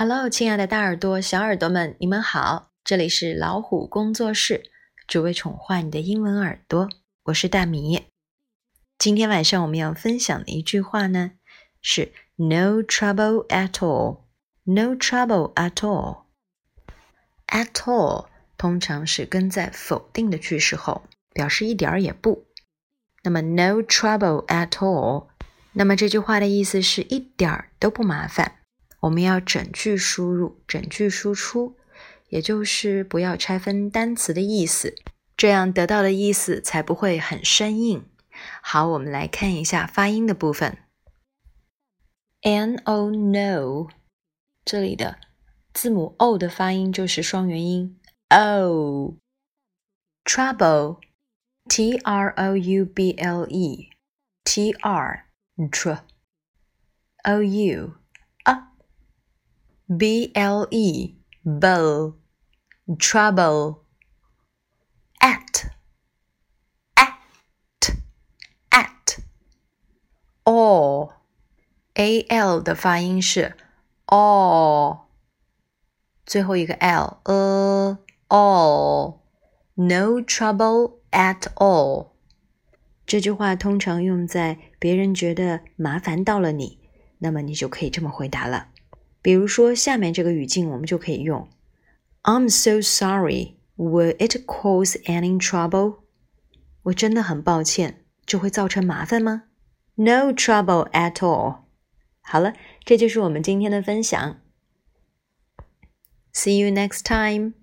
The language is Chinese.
Hello，亲爱的大耳朵、小耳朵们，你们好！这里是老虎工作室，只为宠坏你的英文耳朵。我是大米。今天晚上我们要分享的一句话呢，是 “No trouble at all”。No trouble at all。At all 通常是跟在否定的句式后，表示一点儿也不。那么 “No trouble at all”，那么这句话的意思是一点儿都不麻烦。我们要整句输入，整句输出，也就是不要拆分单词的意思，这样得到的意思才不会很生硬。好，我们来看一下发音的部分。N O no，这里的字母 O 的发音就是双元音 O。Trouble，T R O U B L E，T R tr O U。B L E bow trouble at at at all A L 的发音是 all，最后一个 L a all no trouble at all。这句话通常用在别人觉得麻烦到了你，那么你就可以这么回答了。 比如说，下面这个语境我们就可以用：I'm so sorry. Will it cause any trouble? 我真的很抱歉，这会造成麻烦吗？No trouble at all. 好了，这就是我们今天的分享。See you next time.